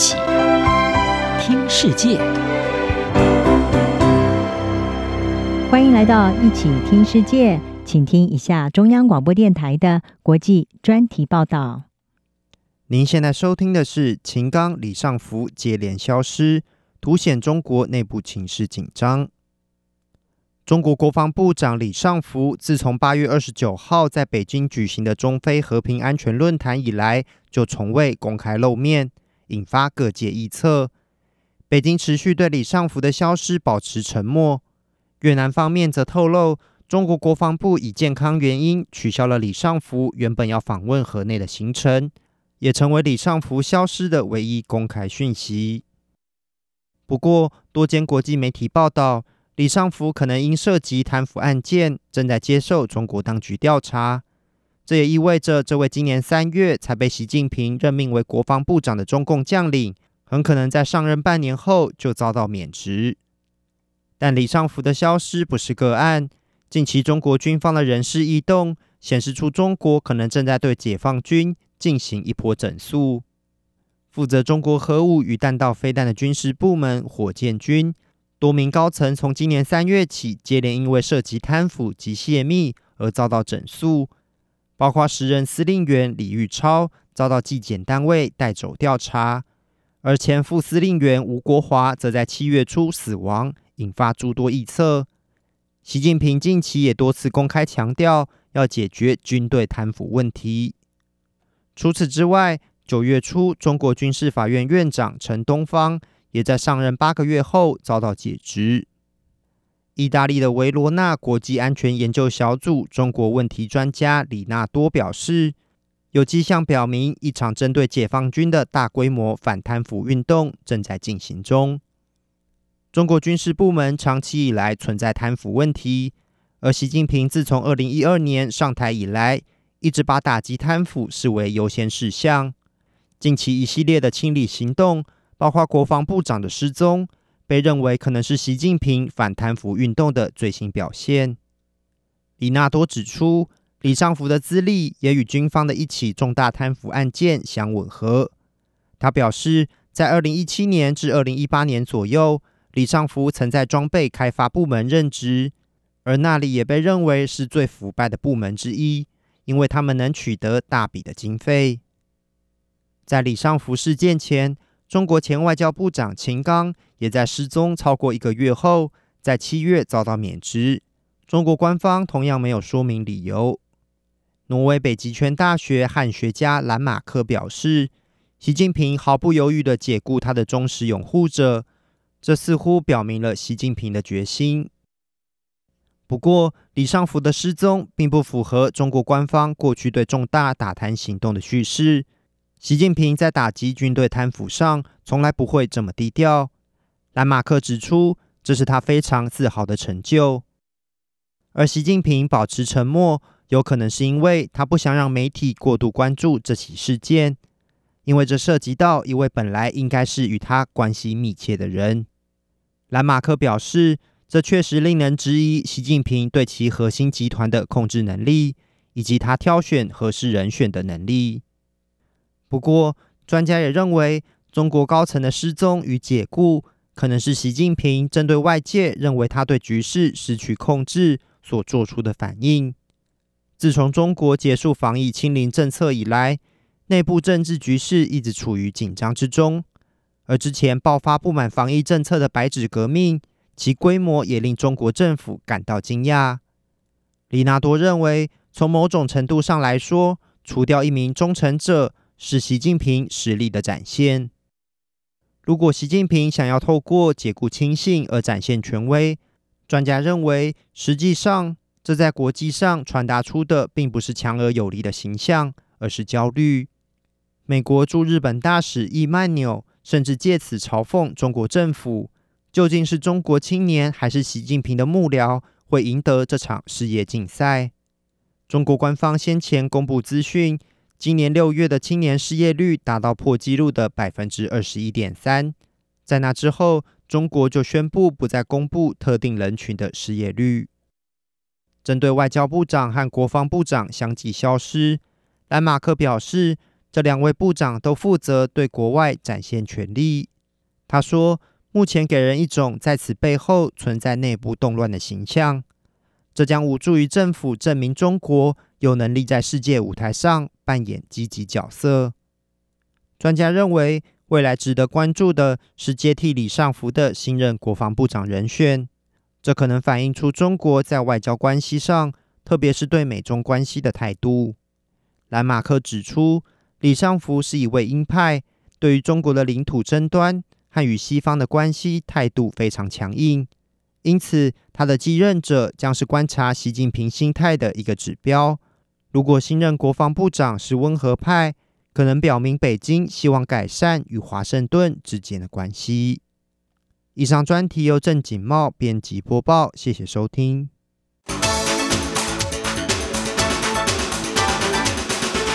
起听世界，欢迎来到一起听世界，请听一下中央广播电台的国际专题报道。您现在收听的是秦刚、李尚福接连消失，凸显中国内部情势紧张。中国国防部长李尚福自从八月二十九号在北京举行的中非和平安全论坛以来，就从未公开露面，引发各界臆测。北京持续对李尚福的消失保持沉默。越南方面则透露，中国国防部以健康原因取消了李尚福原本要访问河内的行程，也成为李尚福消失的唯一公开讯息。不过，多间国际媒体报道。李尚福可能因涉及贪腐案件，正在接受中国当局调查。这也意味着，这位今年三月才被习近平任命为国防部长的中共将领，很可能在上任半年后就遭到免职。但李尚福的消失不是个案。近期中国军方的人事异动，显示出中国可能正在对解放军进行一波整肃。负责中国核武与弹道飞弹的军事部门火箭军。多名高层从今年三月起，接连因为涉及贪腐及泄密而遭到整肃，包括时任司令员李玉超遭到纪检单位带走调查，而前副司令员吴国华则在七月初死亡，引发诸多臆测。习近平近期也多次公开强调要解决军队贪腐问题。除此之外，九月初，中国军事法院院长陈东方。也在上任八个月后遭到解职。意大利的维罗纳国际安全研究小组中国问题专家李纳多表示，有迹象表明一场针对解放军的大规模反贪腐运动正在进行中。中国军事部门长期以来存在贪腐问题，而习近平自从二零一二年上台以来，一直把打击贪腐视为优先事项。近期一系列的清理行动。包括国防部长的失踪，被认为可能是习近平反贪腐运动的最新表现。李纳多指出，李尚福的资历也与军方的一起重大贪腐案件相吻合。他表示，在二零一七年至二零一八年左右，李尚福曾在装备开发部门任职，而那里也被认为是最腐败的部门之一，因为他们能取得大笔的经费。在李尚福事件前，中国前外交部长秦刚也在失踪超过一个月后，在七月遭到免职。中国官方同样没有说明理由。挪威北极圈大学汉学家兰马克表示，习近平毫不犹豫地解雇他的忠实拥护者，这似乎表明了习近平的决心。不过，李尚福的失踪并不符合中国官方过去对重大打贪行动的叙事。习近平在打击军队贪腐上从来不会这么低调。兰马克指出，这是他非常自豪的成就。而习近平保持沉默，有可能是因为他不想让媒体过度关注这起事件，因为这涉及到一位本来应该是与他关系密切的人。兰马克表示，这确实令人质疑习近平对其核心集团的控制能力，以及他挑选合适人选的能力。不过，专家也认为，中国高层的失踪与解雇，可能是习近平针对外界认为他对局势失去控制所做出的反应。自从中国结束防疫清零政策以来，内部政治局势一直处于紧张之中。而之前爆发不满防疫政策的白纸革命，其规模也令中国政府感到惊讶。李纳多认为，从某种程度上来说，除掉一名忠诚者，是习近平实力的展现。如果习近平想要透过解雇亲信而展现权威，专家认为，实际上这在国际上传达出的并不是强而有力的形象，而是焦虑。美国驻日本大使易曼纽甚至借此嘲讽中国政府：究竟是中国青年还是习近平的幕僚会赢得这场事业竞赛？中国官方先前公布资讯。今年六月的青年失业率达到破纪录的百分之二十一点三，在那之后，中国就宣布不再公布特定人群的失业率。针对外交部长和国防部长相继消失，兰马克表示，这两位部长都负责对国外展现权力。他说，目前给人一种在此背后存在内部动乱的形象，这将无助于政府证明中国有能力在世界舞台上扮演积极角色。专家认为，未来值得关注的是接替李尚福的新任国防部长人选，这可能反映出中国在外交关系上，特别是对美中关系的态度。兰马克指出，李尚福是一位鹰派，对于中国的领土争端和与西方的关系态度非常强硬，因此他的继任者将是观察习近平心态的一个指标。如果新任国防部长是温和派，可能表明北京希望改善与华盛顿之间的关系。以上专题由郑锦茂编辑播报，谢谢收听。